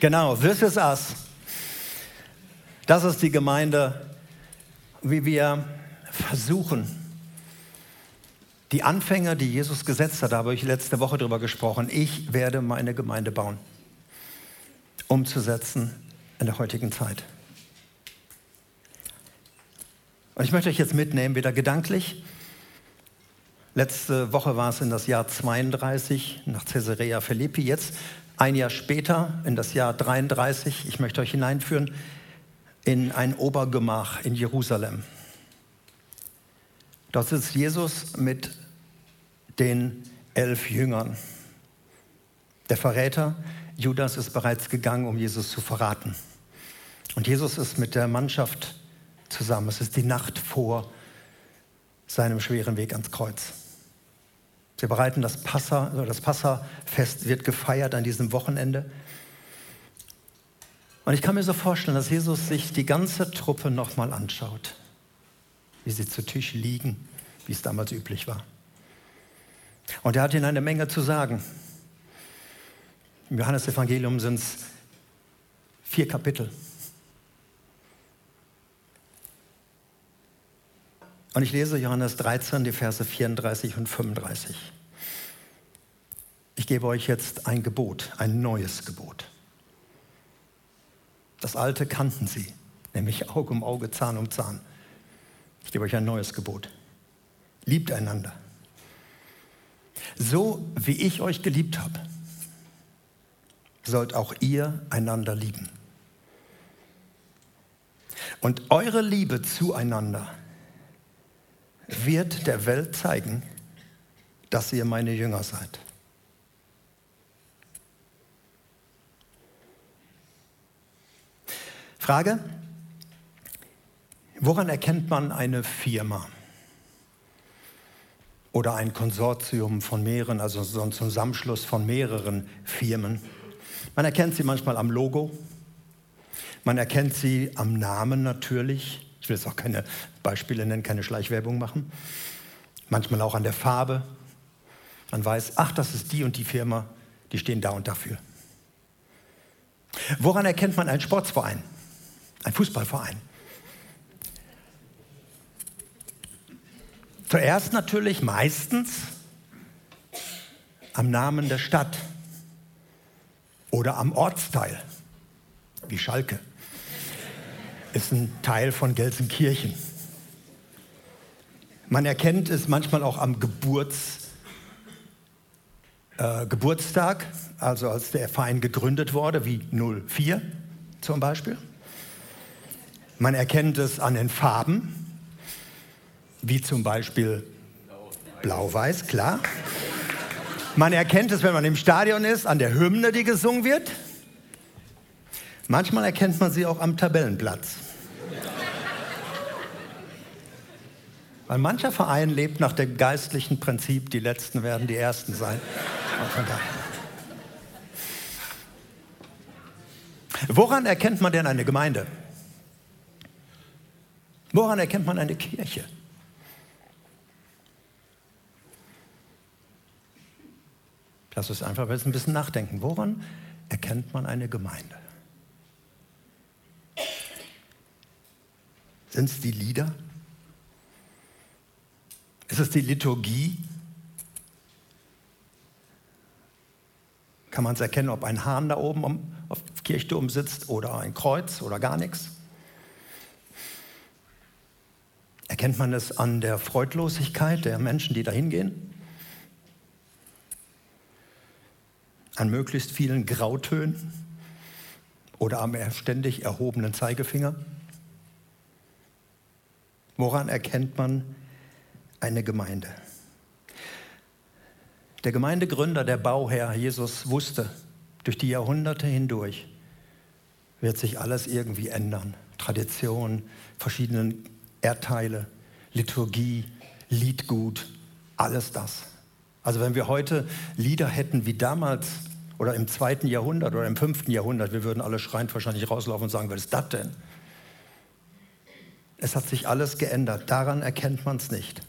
Genau, this is us. Das ist die Gemeinde, wie wir versuchen, die Anfänge, die Jesus gesetzt hat, da habe ich letzte Woche darüber gesprochen, ich werde meine Gemeinde bauen, umzusetzen in der heutigen Zeit. Und ich möchte euch jetzt mitnehmen, wieder gedanklich. Letzte Woche war es in das Jahr 32 nach Caesarea Philippi. Jetzt ein Jahr später, in das Jahr 33, ich möchte euch hineinführen in ein Obergemach in Jerusalem. Dort sitzt Jesus mit den elf Jüngern. Der Verräter Judas ist bereits gegangen, um Jesus zu verraten. Und Jesus ist mit der Mannschaft zusammen. Es ist die Nacht vor seinem schweren Weg ans Kreuz. Sie bereiten das Passa, also das Passafest wird gefeiert an diesem Wochenende. Und ich kann mir so vorstellen, dass Jesus sich die ganze Truppe nochmal anschaut, wie sie zu Tisch liegen, wie es damals üblich war. Und er hat ihnen eine Menge zu sagen. Im Johannesevangelium sind es vier Kapitel. Und ich lese Johannes 13, die Verse 34 und 35. Ich gebe euch jetzt ein Gebot, ein neues Gebot. Das alte kannten sie, nämlich Auge um Auge, Zahn um Zahn. Ich gebe euch ein neues Gebot. Liebt einander. So wie ich euch geliebt habe, sollt auch ihr einander lieben. Und eure Liebe zueinander wird der Welt zeigen, dass ihr meine Jünger seid. Frage, woran erkennt man eine Firma oder ein Konsortium von mehreren, also so ein Zusammenschluss von mehreren Firmen? Man erkennt sie manchmal am Logo, man erkennt sie am Namen natürlich, ich will jetzt auch keine Beispiele nennen, keine Schleichwerbung machen. Manchmal auch an der Farbe. Man weiß, ach, das ist die und die Firma, die stehen da und dafür. Woran erkennt man einen Sportsverein, einen Fußballverein? Zuerst natürlich meistens am Namen der Stadt oder am Ortsteil, wie Schalke ist ein Teil von Gelsenkirchen. Man erkennt es manchmal auch am Geburts, äh, Geburtstag, also als der Verein gegründet wurde, wie 04 zum Beispiel. Man erkennt es an den Farben, wie zum Beispiel blau-weiß, klar. Man erkennt es, wenn man im Stadion ist, an der Hymne, die gesungen wird. Manchmal erkennt man sie auch am Tabellenplatz. Weil mancher Verein lebt nach dem geistlichen Prinzip, die Letzten werden die Ersten sein. Woran erkennt man denn eine Gemeinde? Woran erkennt man eine Kirche? Lass uns einfach ein bisschen nachdenken. Woran erkennt man eine Gemeinde? Sind es die Lieder? Ist es die Liturgie? Kann man es erkennen, ob ein Hahn da oben auf dem Kirchturm sitzt oder ein Kreuz oder gar nichts? Erkennt man es an der Freudlosigkeit der Menschen, die da hingehen? An möglichst vielen Grautönen oder am ständig erhobenen Zeigefinger? Woran erkennt man eine Gemeinde? Der Gemeindegründer, der Bauherr Jesus wusste, durch die Jahrhunderte hindurch wird sich alles irgendwie ändern. Tradition, verschiedene Erdteile, Liturgie, Liedgut, alles das. Also wenn wir heute Lieder hätten wie damals oder im zweiten Jahrhundert oder im fünften Jahrhundert, wir würden alle schreiend wahrscheinlich rauslaufen und sagen, was ist das denn? Es hat sich alles geändert. Daran erkennt man es nicht.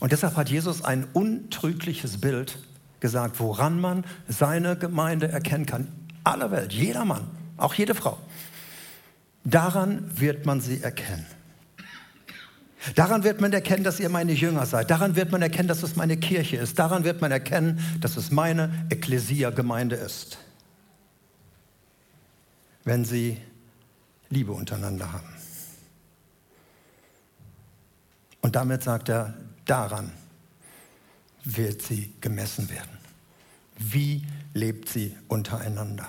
Und deshalb hat Jesus ein untrügliches Bild gesagt, woran man seine Gemeinde erkennen kann. Aller Welt, jeder Mann. auch jede Frau. Daran wird man sie erkennen. Daran wird man erkennen, dass ihr meine Jünger seid. Daran wird man erkennen, dass es meine Kirche ist. Daran wird man erkennen, dass es meine Ekklesia-Gemeinde ist. Wenn sie Liebe untereinander haben. Und damit sagt er, daran wird sie gemessen werden. Wie lebt sie untereinander?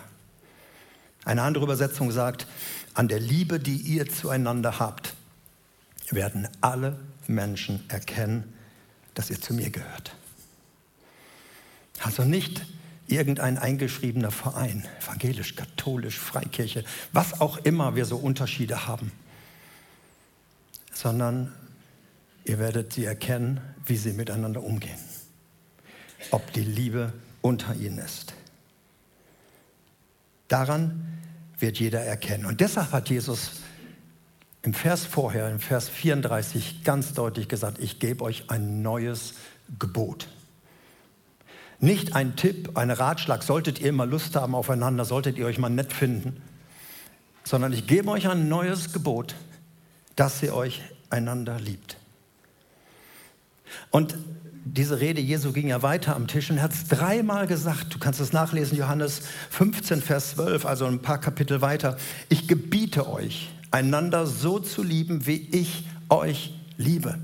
Eine andere Übersetzung sagt, an der Liebe, die ihr zueinander habt, werden alle Menschen erkennen, dass ihr zu mir gehört. Also nicht irgendein eingeschriebener Verein, evangelisch, katholisch, Freikirche, was auch immer wir so Unterschiede haben, sondern ihr werdet sie erkennen, wie sie miteinander umgehen, ob die Liebe unter ihnen ist. Daran wird jeder erkennen. Und deshalb hat Jesus im Vers vorher, im Vers 34, ganz deutlich gesagt, ich gebe euch ein neues Gebot. Nicht ein Tipp, ein Ratschlag, solltet ihr mal Lust haben aufeinander, solltet ihr euch mal nett finden, sondern ich gebe euch ein neues Gebot, dass ihr euch einander liebt. Und diese Rede Jesu ging ja weiter am Tisch und er hat es dreimal gesagt. Du kannst es nachlesen, Johannes 15, Vers 12, also ein paar Kapitel weiter. Ich gebiete euch, einander so zu lieben, wie ich euch liebe.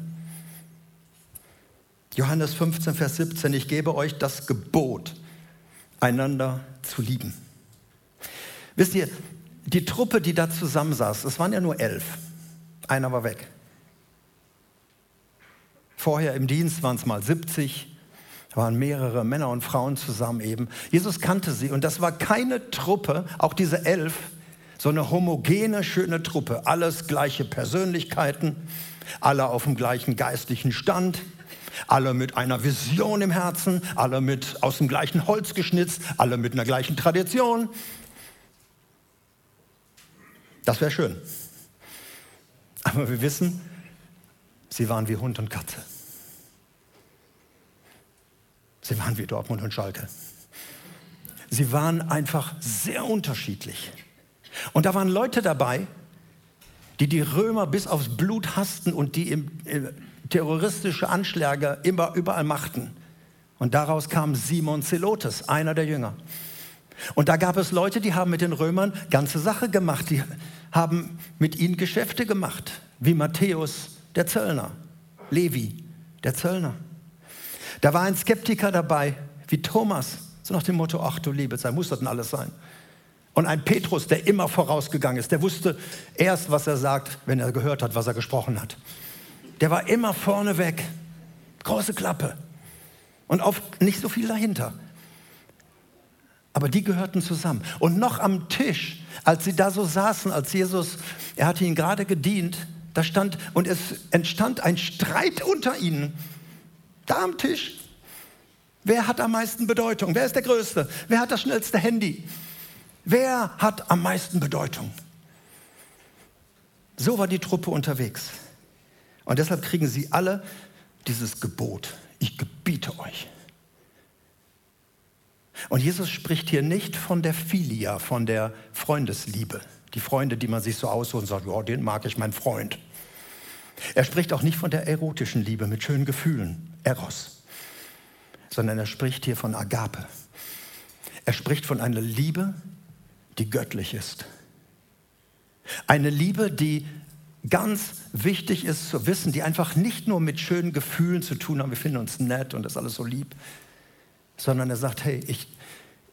Johannes 15, Vers 17, ich gebe euch das Gebot, einander zu lieben. Wisst ihr, die Truppe, die da zusammensaß, es waren ja nur elf. Einer war weg. Vorher im Dienst waren es mal 70, da waren mehrere Männer und Frauen zusammen eben. Jesus kannte sie und das war keine Truppe, auch diese elf, so eine homogene, schöne Truppe. Alles gleiche Persönlichkeiten, alle auf dem gleichen geistlichen Stand, alle mit einer Vision im Herzen, alle mit aus dem gleichen Holz geschnitzt, alle mit einer gleichen Tradition. Das wäre schön. Aber wir wissen, sie waren wie Hund und Katze. Sie waren wie Dortmund und Schalke. Sie waren einfach sehr unterschiedlich. Und da waren Leute dabei, die die Römer bis aufs Blut hassten und die im, äh, terroristische Anschläge immer überall machten. Und daraus kam Simon Zelotes, einer der Jünger. Und da gab es Leute, die haben mit den Römern ganze Sache gemacht, die haben mit ihnen Geschäfte gemacht, wie Matthäus, der Zöllner, Levi, der Zöllner. Da war ein Skeptiker dabei, wie Thomas, so nach dem Motto, ach du liebe Zeit, muss das denn alles sein? Und ein Petrus, der immer vorausgegangen ist, der wusste erst, was er sagt, wenn er gehört hat, was er gesprochen hat. Der war immer vorne weg, große Klappe und oft nicht so viel dahinter. Aber die gehörten zusammen. Und noch am Tisch, als sie da so saßen, als Jesus, er hatte ihnen gerade gedient, da stand, und es entstand ein Streit unter ihnen. Da am Tisch. Wer hat am meisten Bedeutung? Wer ist der Größte? Wer hat das schnellste Handy? Wer hat am meisten Bedeutung? So war die Truppe unterwegs. Und deshalb kriegen sie alle dieses Gebot. Ich gebiete euch. Und Jesus spricht hier nicht von der Philia, von der Freundesliebe. Die Freunde, die man sich so aussucht und sagt, oh, den mag ich, mein Freund. Er spricht auch nicht von der erotischen Liebe mit schönen Gefühlen, Eros, sondern er spricht hier von Agape. Er spricht von einer Liebe, die göttlich ist. Eine Liebe, die ganz wichtig ist zu wissen, die einfach nicht nur mit schönen Gefühlen zu tun haben, wir finden uns nett und das ist alles so lieb, sondern er sagt, hey, ich,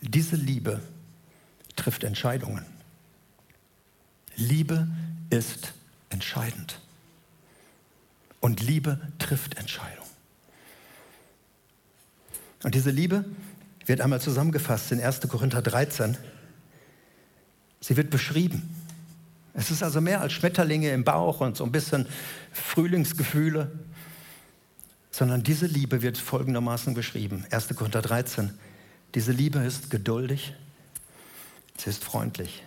diese Liebe trifft Entscheidungen. Liebe ist entscheidend. Und Liebe trifft Entscheidungen. Und diese Liebe wird einmal zusammengefasst in 1. Korinther 13. Sie wird beschrieben. Es ist also mehr als Schmetterlinge im Bauch und so ein bisschen Frühlingsgefühle, sondern diese Liebe wird folgendermaßen beschrieben. 1. Korinther 13. Diese Liebe ist geduldig, sie ist freundlich,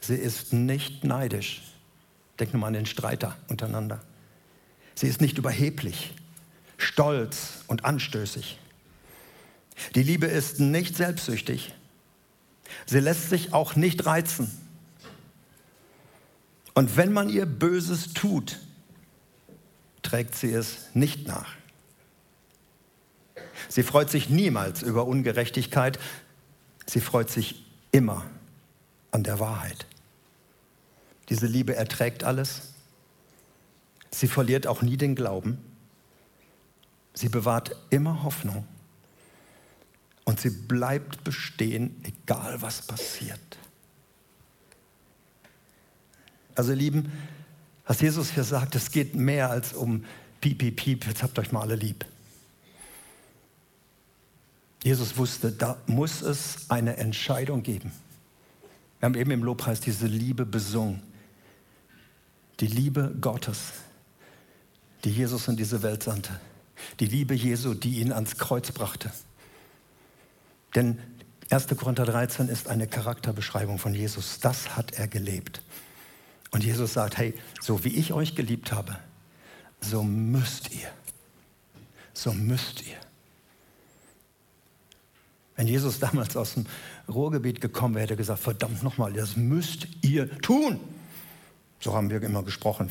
sie ist nicht neidisch. Denk nur mal an den Streiter untereinander. Sie ist nicht überheblich, stolz und anstößig. Die Liebe ist nicht selbstsüchtig. Sie lässt sich auch nicht reizen. Und wenn man ihr Böses tut, trägt sie es nicht nach. Sie freut sich niemals über Ungerechtigkeit, sie freut sich immer an der Wahrheit. Diese Liebe erträgt alles. Sie verliert auch nie den Glauben. Sie bewahrt immer Hoffnung. Und sie bleibt bestehen, egal was passiert. Also ihr Lieben, was Jesus hier sagt, es geht mehr als um piep, piep, piep, jetzt habt euch mal alle lieb. Jesus wusste, da muss es eine Entscheidung geben. Wir haben eben im Lobpreis diese Liebe besungen. Die Liebe Gottes, die Jesus in diese Welt sandte. Die Liebe Jesu, die ihn ans Kreuz brachte. Denn 1. Korinther 13 ist eine Charakterbeschreibung von Jesus. Das hat er gelebt. Und Jesus sagt, hey, so wie ich euch geliebt habe, so müsst ihr. So müsst ihr. Wenn Jesus damals aus dem Ruhrgebiet gekommen wäre, hätte er gesagt, verdammt nochmal, das müsst ihr tun. So haben wir immer gesprochen.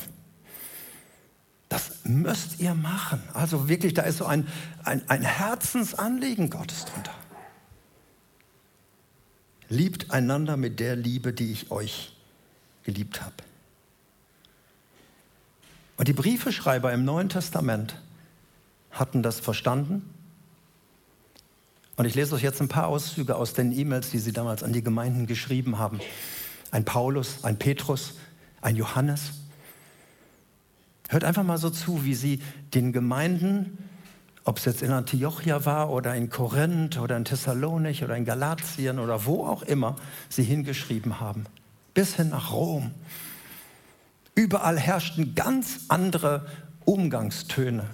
Das müsst ihr machen. Also wirklich, da ist so ein, ein, ein Herzensanliegen Gottes drunter. Liebt einander mit der Liebe, die ich euch geliebt habe. Und die Briefeschreiber im Neuen Testament hatten das verstanden. Und ich lese euch jetzt ein paar Auszüge aus den E-Mails, die sie damals an die Gemeinden geschrieben haben. Ein Paulus, ein Petrus, ein Johannes. Hört einfach mal so zu, wie sie den Gemeinden, ob es jetzt in Antiochia war oder in Korinth oder in Thessalonich oder in Galatien oder wo auch immer, sie hingeschrieben haben. Bis hin nach Rom. Überall herrschten ganz andere Umgangstöne.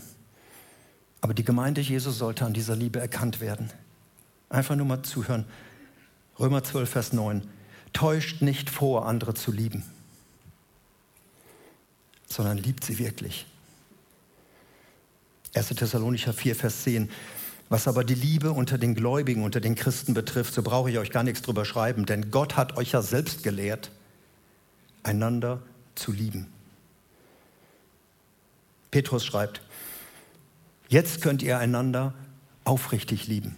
Aber die Gemeinde Jesu sollte an dieser Liebe erkannt werden. Einfach nur mal zuhören. Römer 12, Vers 9. Täuscht nicht vor, andere zu lieben, sondern liebt sie wirklich. 1. Thessalonicher 4, Vers 10. Was aber die Liebe unter den Gläubigen, unter den Christen betrifft, so brauche ich euch gar nichts drüber schreiben, denn Gott hat euch ja selbst gelehrt, einander zu lieben. Petrus schreibt, jetzt könnt ihr einander aufrichtig lieben,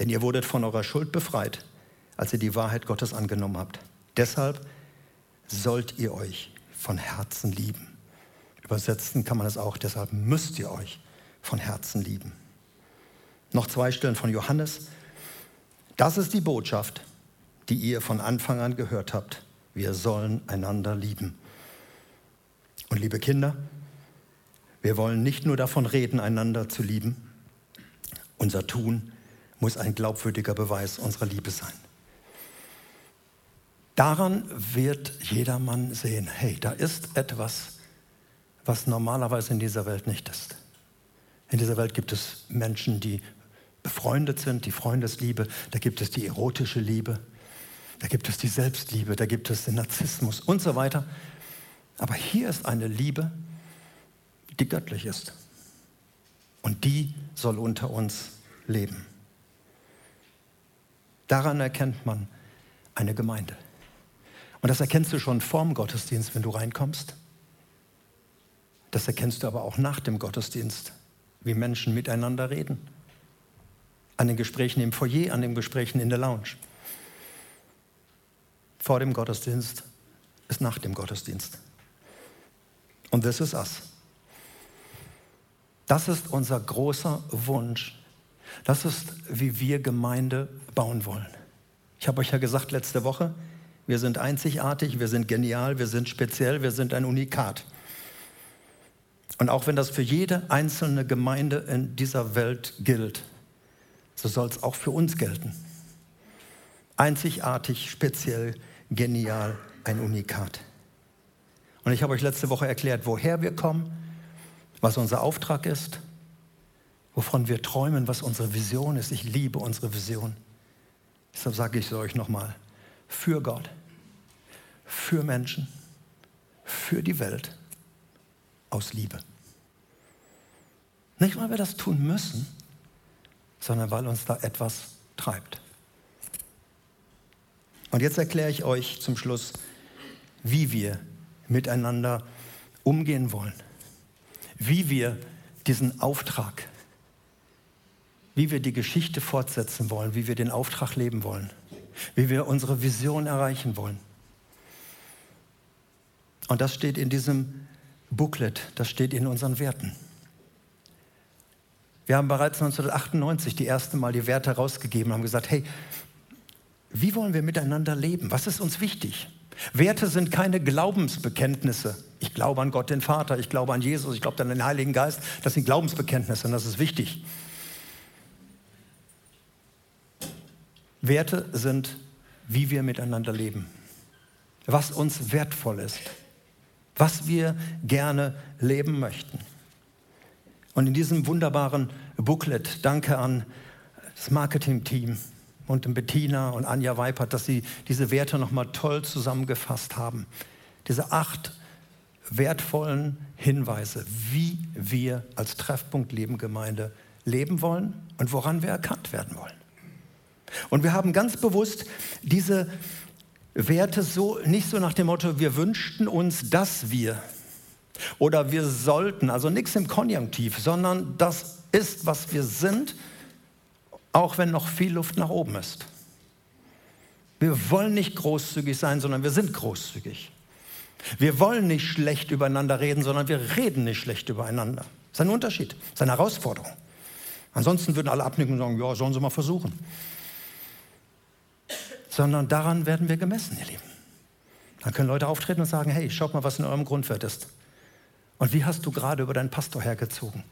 denn ihr wurdet von eurer Schuld befreit, als ihr die Wahrheit Gottes angenommen habt. Deshalb sollt ihr euch von Herzen lieben. Übersetzen kann man es auch, deshalb müsst ihr euch von Herzen lieben. Noch zwei Stellen von Johannes. Das ist die Botschaft, die ihr von Anfang an gehört habt. Wir sollen einander lieben. Und liebe Kinder, wir wollen nicht nur davon reden, einander zu lieben. Unser Tun muss ein glaubwürdiger Beweis unserer Liebe sein. Daran wird jedermann sehen, hey, da ist etwas, was normalerweise in dieser Welt nicht ist. In dieser Welt gibt es Menschen, die befreundet sind, die Freundesliebe, da gibt es die erotische Liebe, da gibt es die Selbstliebe, da gibt es den Narzissmus und so weiter. Aber hier ist eine Liebe, die göttlich ist. Und die soll unter uns leben. Daran erkennt man eine Gemeinde. Und das erkennst du schon vorm Gottesdienst, wenn du reinkommst. Das erkennst du aber auch nach dem Gottesdienst, wie Menschen miteinander reden. An den Gesprächen im Foyer, an den Gesprächen in der Lounge vor dem Gottesdienst ist nach dem Gottesdienst. Und das ist us. Das ist unser großer Wunsch. Das ist, wie wir Gemeinde bauen wollen. Ich habe euch ja gesagt letzte Woche, wir sind einzigartig, wir sind genial, wir sind speziell, wir sind ein Unikat. Und auch wenn das für jede einzelne Gemeinde in dieser Welt gilt, so soll es auch für uns gelten. Einzigartig, speziell, genial, ein Unikat. Und ich habe euch letzte Woche erklärt, woher wir kommen, was unser Auftrag ist, wovon wir träumen, was unsere Vision ist. Ich liebe unsere Vision. Deshalb sage ich es euch nochmal. Für Gott, für Menschen, für die Welt, aus Liebe. Nicht, weil wir das tun müssen, sondern weil uns da etwas treibt. Und jetzt erkläre ich euch zum Schluss, wie wir miteinander umgehen wollen, wie wir diesen Auftrag, wie wir die Geschichte fortsetzen wollen, wie wir den Auftrag leben wollen, wie wir unsere Vision erreichen wollen. Und das steht in diesem Booklet, das steht in unseren Werten. Wir haben bereits 1998 die erste Mal die Werte rausgegeben, haben gesagt, hey, wie wollen wir miteinander leben? Was ist uns wichtig? Werte sind keine Glaubensbekenntnisse. Ich glaube an Gott den Vater, ich glaube an Jesus, ich glaube an den Heiligen Geist. Das sind Glaubensbekenntnisse und das ist wichtig. Werte sind, wie wir miteinander leben, was uns wertvoll ist, was wir gerne leben möchten. Und in diesem wunderbaren Booklet, danke an das Marketing-Team und Bettina und Anja Weipert, dass sie diese Werte nochmal toll zusammengefasst haben. Diese acht wertvollen Hinweise, wie wir als Treffpunkt Leben leben wollen und woran wir erkannt werden wollen. Und wir haben ganz bewusst diese Werte so nicht so nach dem Motto, wir wünschten uns, dass wir oder wir sollten, also nichts im Konjunktiv, sondern das ist, was wir sind, auch wenn noch viel Luft nach oben ist. Wir wollen nicht großzügig sein, sondern wir sind großzügig. Wir wollen nicht schlecht übereinander reden, sondern wir reden nicht schlecht übereinander. Das ist ein Unterschied, das ist eine Herausforderung. Ansonsten würden alle abnicken und sagen, ja, sollen sie mal versuchen. Sondern daran werden wir gemessen, ihr Lieben. Dann können Leute auftreten und sagen, hey, schaut mal, was in eurem Grundwert ist. Und wie hast du gerade über deinen Pastor hergezogen?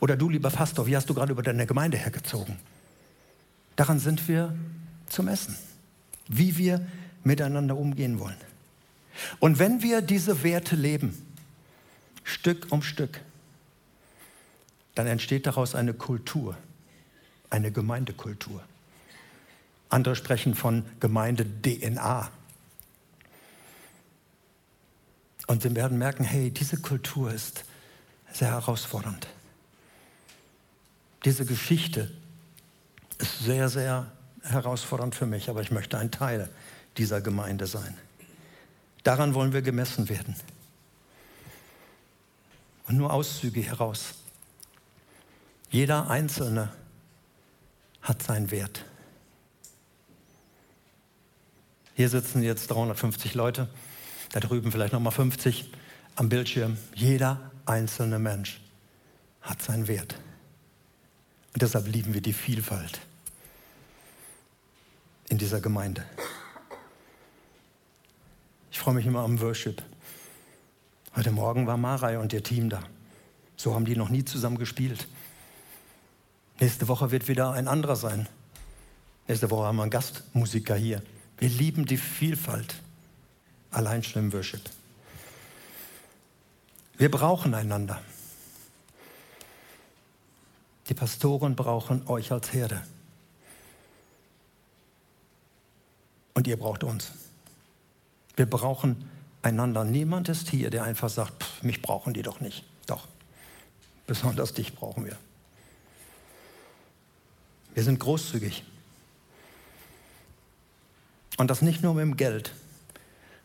Oder du, lieber Pastor, wie hast du gerade über deine Gemeinde hergezogen? Daran sind wir zum Essen, wie wir miteinander umgehen wollen. Und wenn wir diese Werte leben, Stück um Stück, dann entsteht daraus eine Kultur, eine Gemeindekultur. Andere sprechen von Gemeinde-DNA. Und sie werden merken, hey, diese Kultur ist sehr herausfordernd. Diese Geschichte ist sehr, sehr herausfordernd für mich, aber ich möchte ein Teil dieser Gemeinde sein. Daran wollen wir gemessen werden. Und nur Auszüge heraus. Jeder Einzelne hat seinen Wert. Hier sitzen jetzt 350 Leute da drüben vielleicht nochmal 50 am Bildschirm. Jeder einzelne Mensch hat seinen Wert. Und deshalb lieben wir die Vielfalt in dieser Gemeinde. Ich freue mich immer am Worship. Heute Morgen war Marei und ihr Team da. So haben die noch nie zusammen gespielt. Nächste Woche wird wieder ein anderer sein. Nächste Woche haben wir einen Gastmusiker hier. Wir lieben die Vielfalt allein schon im Worship. Wir brauchen einander. Die Pastoren brauchen euch als Herde. Und ihr braucht uns. Wir brauchen einander. Niemand ist hier, der einfach sagt, pff, mich brauchen die doch nicht. Doch, besonders dich brauchen wir. Wir sind großzügig. Und das nicht nur mit dem Geld,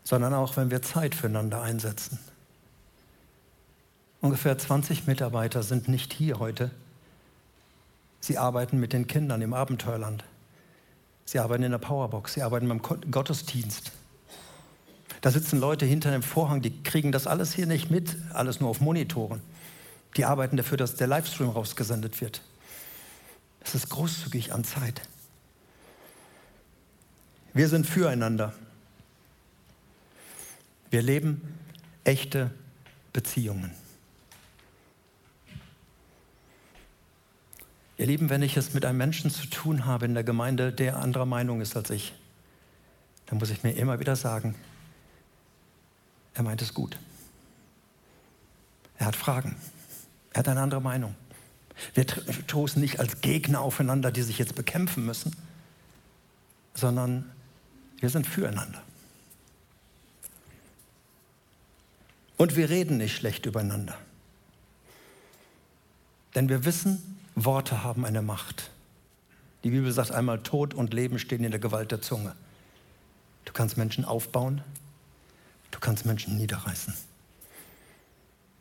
sondern auch wenn wir Zeit füreinander einsetzen. Ungefähr 20 Mitarbeiter sind nicht hier heute. Sie arbeiten mit den Kindern im Abenteuerland. Sie arbeiten in der Powerbox. Sie arbeiten beim Gottesdienst. Da sitzen Leute hinter dem Vorhang, die kriegen das alles hier nicht mit, alles nur auf Monitoren. Die arbeiten dafür, dass der Livestream rausgesendet wird. Es ist großzügig an Zeit. Wir sind füreinander. Wir leben echte Beziehungen. Ihr Lieben, wenn ich es mit einem Menschen zu tun habe in der Gemeinde, der anderer Meinung ist als ich, dann muss ich mir immer wieder sagen, er meint es gut. Er hat Fragen. Er hat eine andere Meinung. Wir stoßen nicht als Gegner aufeinander, die sich jetzt bekämpfen müssen, sondern wir sind füreinander. Und wir reden nicht schlecht übereinander. Denn wir wissen, Worte haben eine Macht. Die Bibel sagt einmal, Tod und Leben stehen in der Gewalt der Zunge. Du kannst Menschen aufbauen, du kannst Menschen niederreißen.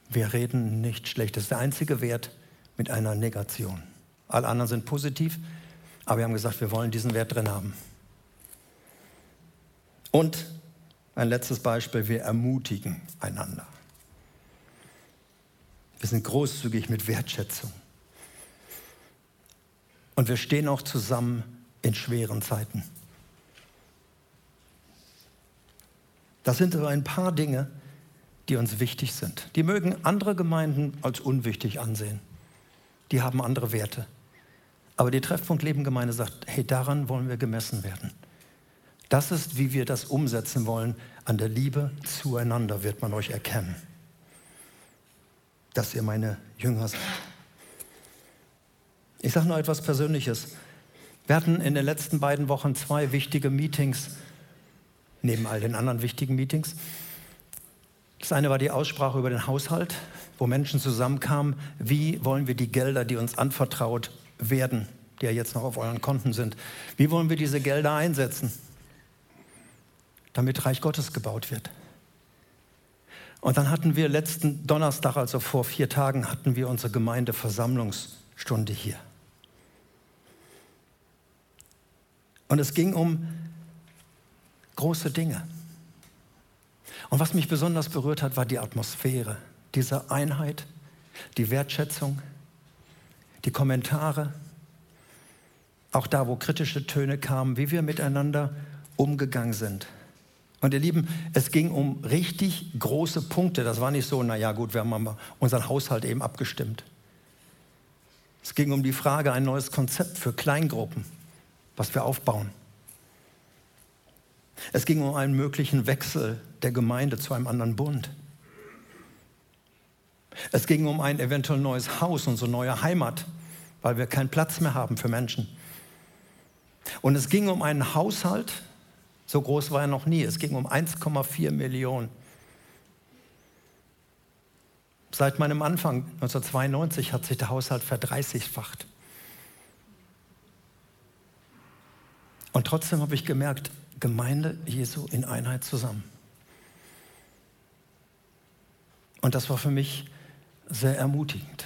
Wir reden nicht schlecht. Das ist der einzige Wert mit einer Negation. Alle anderen sind positiv, aber wir haben gesagt, wir wollen diesen Wert drin haben. Und ein letztes Beispiel, wir ermutigen einander. Wir sind großzügig mit Wertschätzung. Und wir stehen auch zusammen in schweren Zeiten. Das sind so ein paar Dinge, die uns wichtig sind. Die mögen andere Gemeinden als unwichtig ansehen. Die haben andere Werte. Aber die Treffpunkt Leben Gemeinde sagt, hey, daran wollen wir gemessen werden. Das ist, wie wir das umsetzen wollen. An der Liebe zueinander wird man euch erkennen, dass ihr meine Jünger seid. Ich sage noch etwas Persönliches. Wir hatten in den letzten beiden Wochen zwei wichtige Meetings, neben all den anderen wichtigen Meetings. Das eine war die Aussprache über den Haushalt, wo Menschen zusammenkamen, wie wollen wir die Gelder, die uns anvertraut werden, die ja jetzt noch auf euren Konten sind, wie wollen wir diese Gelder einsetzen, damit Reich Gottes gebaut wird. Und dann hatten wir letzten Donnerstag, also vor vier Tagen, hatten wir unsere Gemeindeversammlungsstunde hier. Und es ging um große Dinge. Und was mich besonders berührt hat, war die Atmosphäre, diese Einheit, die Wertschätzung, die Kommentare, auch da, wo kritische Töne kamen, wie wir miteinander umgegangen sind. Und ihr Lieben, es ging um richtig große Punkte. Das war nicht so, naja gut, wir haben unseren Haushalt eben abgestimmt. Es ging um die Frage, ein neues Konzept für Kleingruppen, was wir aufbauen. Es ging um einen möglichen Wechsel der Gemeinde zu einem anderen Bund. Es ging um ein eventuell neues Haus, unsere neue Heimat, weil wir keinen Platz mehr haben für Menschen. Und es ging um einen Haushalt, so groß war er noch nie, es ging um 1,4 Millionen. Seit meinem Anfang 1992 hat sich der Haushalt verdreißigfacht. Und trotzdem habe ich gemerkt, Gemeinde Jesu in Einheit zusammen. Und das war für mich sehr ermutigend.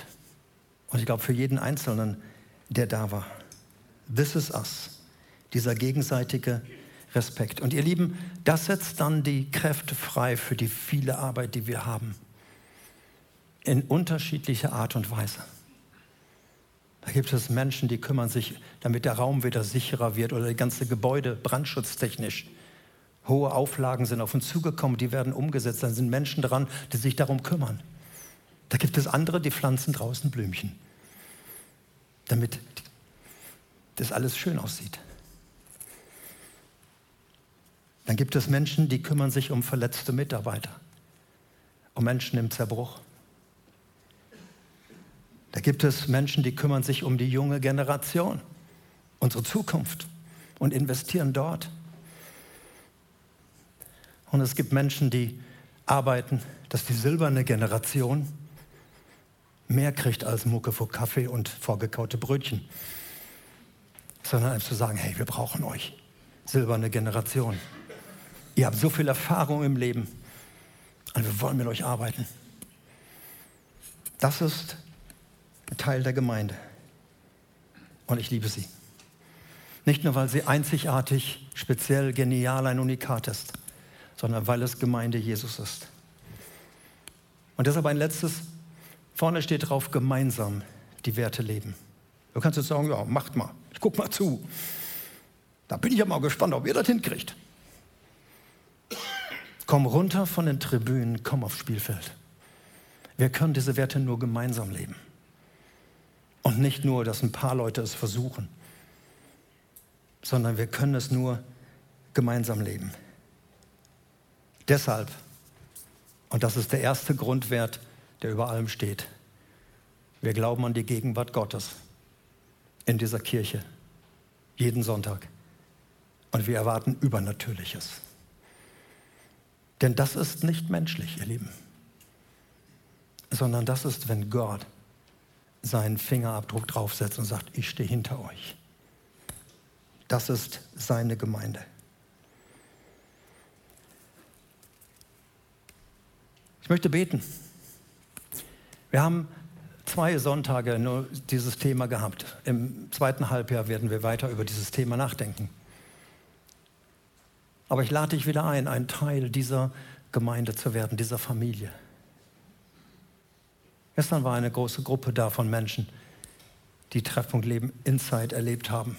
Und ich glaube für jeden Einzelnen, der da war. This is us. Dieser gegenseitige Respekt. Und ihr Lieben, das setzt dann die Kräfte frei für die viele Arbeit, die wir haben. In unterschiedlicher Art und Weise. Da gibt es Menschen, die kümmern sich, damit der Raum wieder sicherer wird oder die ganze Gebäude brandschutztechnisch. Hohe Auflagen sind auf uns zugekommen, die werden umgesetzt. Dann sind Menschen dran, die sich darum kümmern. Da gibt es andere, die pflanzen draußen Blümchen, damit das alles schön aussieht. Dann gibt es Menschen, die kümmern sich um verletzte Mitarbeiter, um Menschen im Zerbruch. Da gibt es Menschen, die kümmern sich um die junge Generation, unsere Zukunft und investieren dort. Und es gibt Menschen, die arbeiten, dass die silberne Generation mehr kriegt als Mucke vor Kaffee und vorgekaute Brötchen, sondern einfach zu sagen, hey, wir brauchen euch, silberne Generation. Ihr habt so viel Erfahrung im Leben und wir wollen mit euch arbeiten. Das ist Teil der Gemeinde. Und ich liebe sie. Nicht nur, weil sie einzigartig, speziell, genial, ein Unikat ist, sondern weil es Gemeinde Jesus ist. Und deshalb ein letztes, vorne steht drauf, gemeinsam die Werte leben. Du kannst jetzt sagen, ja, macht mal, ich guck mal zu. Da bin ich ja mal gespannt, ob ihr das hinkriegt. Komm runter von den Tribünen, komm aufs Spielfeld. Wir können diese Werte nur gemeinsam leben. Und nicht nur, dass ein paar Leute es versuchen, sondern wir können es nur gemeinsam leben. Deshalb, und das ist der erste Grundwert, der über allem steht, wir glauben an die Gegenwart Gottes in dieser Kirche, jeden Sonntag. Und wir erwarten Übernatürliches. Denn das ist nicht menschlich, ihr Lieben, sondern das ist, wenn Gott seinen Fingerabdruck draufsetzt und sagt, ich stehe hinter euch. Das ist seine Gemeinde. Ich möchte beten. Wir haben zwei Sonntage nur dieses Thema gehabt. Im zweiten Halbjahr werden wir weiter über dieses Thema nachdenken. Aber ich lade dich wieder ein, ein Teil dieser Gemeinde zu werden, dieser Familie. Gestern war eine große Gruppe da von Menschen, die Treffpunkt Leben Inside erlebt haben.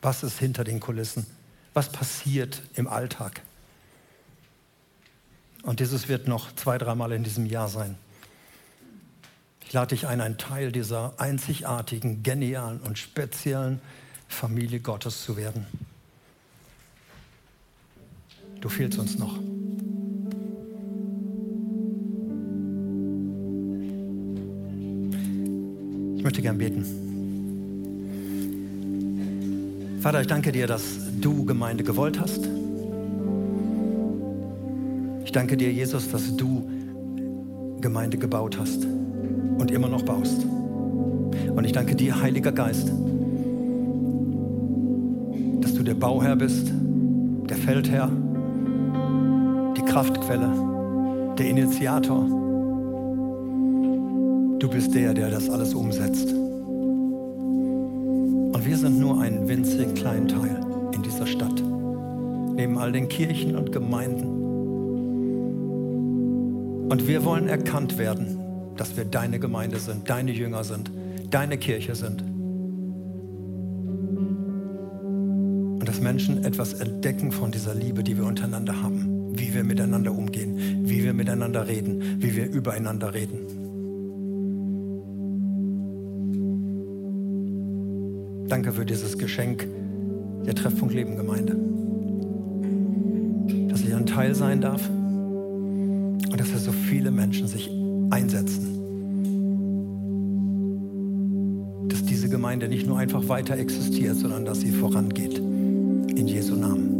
Was ist hinter den Kulissen? Was passiert im Alltag? Und dieses wird noch zwei, dreimal in diesem Jahr sein. Ich lade dich ein, ein Teil dieser einzigartigen, genialen und speziellen Familie Gottes zu werden. Du fehlst uns noch. Ich möchte gern beten. Vater, ich danke dir, dass du Gemeinde gewollt hast. Ich danke dir, Jesus, dass du Gemeinde gebaut hast und immer noch baust. Und ich danke dir, Heiliger Geist, dass du der Bauherr bist, der Feldherr, Kraftquelle, der Initiator. Du bist der, der das alles umsetzt. Und wir sind nur ein winzig kleinen Teil in dieser Stadt, neben all den Kirchen und Gemeinden. Und wir wollen erkannt werden, dass wir deine Gemeinde sind, deine Jünger sind, deine Kirche sind. Und dass Menschen etwas entdecken von dieser Liebe, die wir untereinander haben, wie wir miteinander umgehen, wie wir miteinander reden, wie wir übereinander reden. Danke für dieses Geschenk der Treffpunkt Leben Gemeinde. Dass ich ein Teil sein darf und dass wir so viele Menschen sich einsetzen. Dass diese Gemeinde nicht nur einfach weiter existiert, sondern dass sie vorangeht. In Jesu Namen.